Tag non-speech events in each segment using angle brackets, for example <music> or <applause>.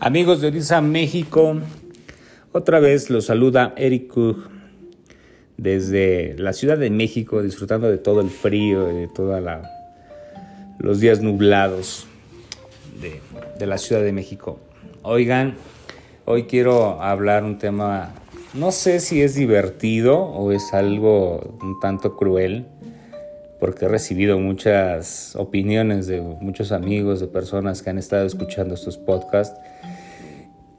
Amigos de Orisa México, otra vez los saluda Eric Cook desde la Ciudad de México, disfrutando de todo el frío de todos los días nublados de, de la Ciudad de México. Oigan, hoy quiero hablar un tema, no sé si es divertido o es algo un tanto cruel, porque he recibido muchas opiniones de muchos amigos, de personas que han estado escuchando estos podcasts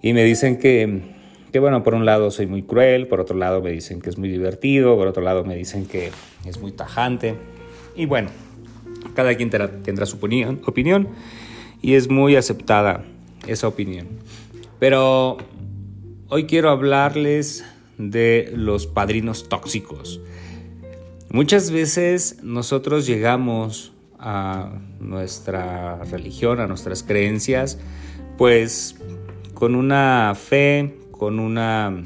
y me dicen que, que, bueno, por un lado soy muy cruel, por otro lado me dicen que es muy divertido, por otro lado me dicen que es muy tajante. Y bueno, cada quien tendrá, su opinión, opinión y es muy aceptada esa opinión. Pero hoy quiero hablarles de los padrinos tóxicos. Muchas veces nosotros llegamos a nuestra religión, a nuestras creencias, pues con una fe, con unas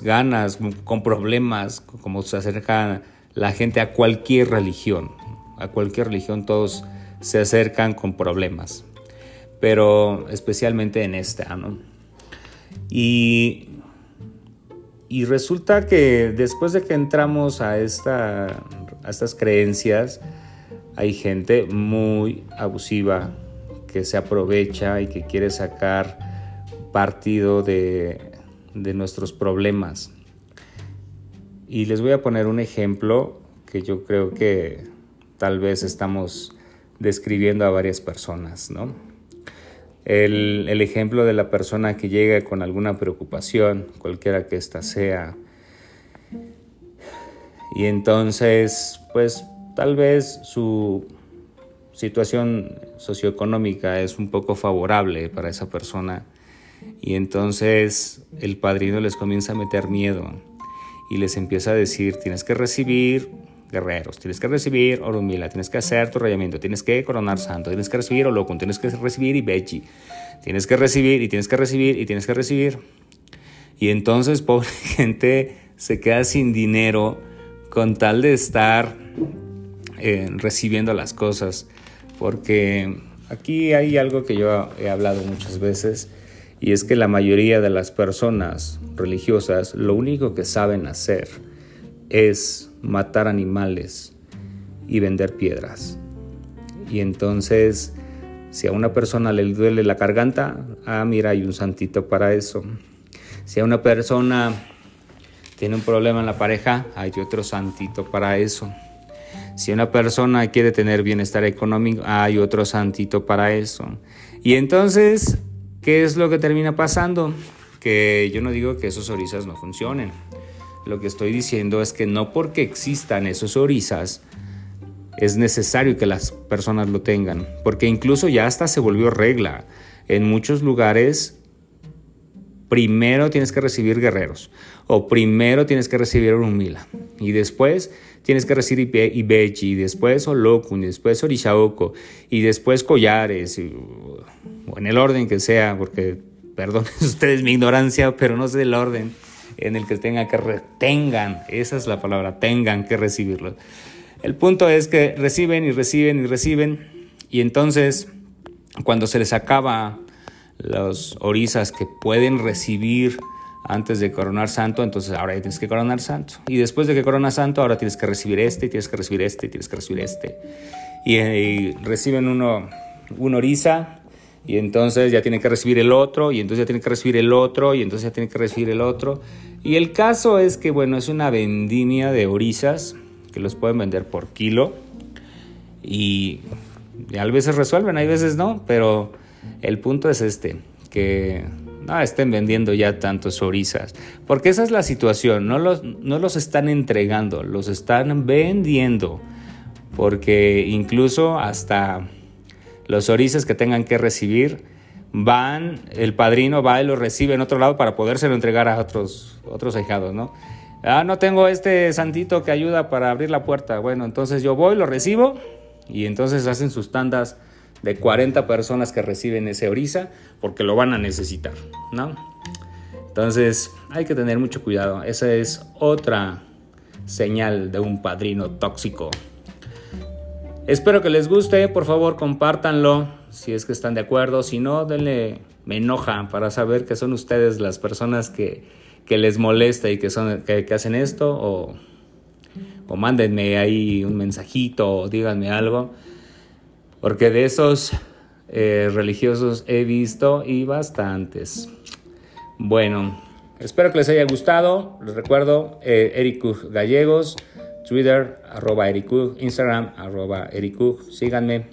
ganas, con problemas, como se acerca la gente a cualquier religión. A cualquier religión todos se acercan con problemas, pero especialmente en esta, ¿no? Y y resulta que después de que entramos a, esta, a estas creencias, hay gente muy abusiva que se aprovecha y que quiere sacar partido de, de nuestros problemas. Y les voy a poner un ejemplo que yo creo que tal vez estamos describiendo a varias personas, ¿no? El, ejemplo de la persona que llega con alguna preocupación, cualquiera que ésta sea. Y entonces, pues tal vez su situación socioeconómica es un poco favorable para esa persona. Y entonces el padrino les comienza a meter miedo y les empieza a decir, tienes que recibir guerreros, tienes que recibir Orumila, tienes que hacer tu rayamiento, tienes que coronar santo, tienes que recibir Olokun, tienes que recibir Ibechi, tienes que recibir y tienes que recibir y tienes que recibir. Y entonces, <laughs> pobre gente, se queda sin dinero con tal de estar eh, recibiendo las cosas, porque aquí hay algo que yo he hablado muchas veces, y es que la mayoría de las personas religiosas lo único que saben hacer es matar animales y vender piedras. Y entonces, si a una persona le duele la garganta, ah, mira, hay un santito para eso. Si a una persona tiene un problema en la pareja, hay otro santito para eso. Si una persona quiere tener bienestar económico, hay otro santito para eso. Y entonces, ¿qué es lo que termina pasando? Que yo no digo que esos orizas no funcionen. Lo que estoy diciendo es que no porque existan esos orisas es necesario que las personas lo tengan, porque incluso ya hasta se volvió regla. En muchos lugares primero tienes que recibir guerreros o primero tienes que recibir Urumila y después tienes que recibir Ibechi y después Olokun y después Orishaoko y después collares o en el orden que sea porque perdonen <laughs> ustedes mi ignorancia pero no sé el orden en el que tengan que retengan, esa es la palabra, tengan que recibirlo. El punto es que reciben y reciben y reciben y entonces cuando se les acaba los orisas que pueden recibir antes de coronar santo, entonces ahora ya tienes que coronar santo. Y después de que coronas santo, ahora tienes que recibir este, tienes que recibir este, tienes que recibir este. Y, y reciben uno, un orisa y entonces ya tiene que recibir el otro, y entonces ya tiene que recibir el otro, y entonces ya tiene que recibir el otro. Y el caso es que, bueno, es una vendimia de orizas que los pueden vender por kilo y, a veces resuelven, hay veces no, pero el punto es este, que no estén vendiendo ya tantos orizas, porque esa es la situación, no los, no los están entregando, los están vendiendo, porque incluso hasta los orizas que tengan que recibir, van, el padrino va y lo recibe en otro lado para podérselo entregar a otros, otros ahijados, ¿no? Ah, no tengo este santito que ayuda para abrir la puerta. Bueno, entonces yo voy, lo recibo y entonces hacen sus tandas de 40 personas que reciben ese orisa porque lo van a necesitar, ¿no? Entonces hay que tener mucho cuidado. Esa es otra señal de un padrino tóxico. Espero que les guste, por favor compártanlo. si es que están de acuerdo. Si no, denle, me enoja para saber que son ustedes las personas que, que les molesta y que, son, que, hacen esto. O, o mándenme ahí un mensajito o díganme algo. Porque de esos eh, religiosos he visto y bastantes. Bueno, espero que les haya gustado. Les recuerdo, eh, Eric Gallegos, Twitter, arroba Eric Instagram, arroba Eric Síganme.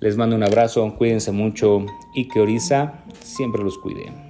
Les mando un abrazo, cuídense mucho y que Orisa siempre los cuide.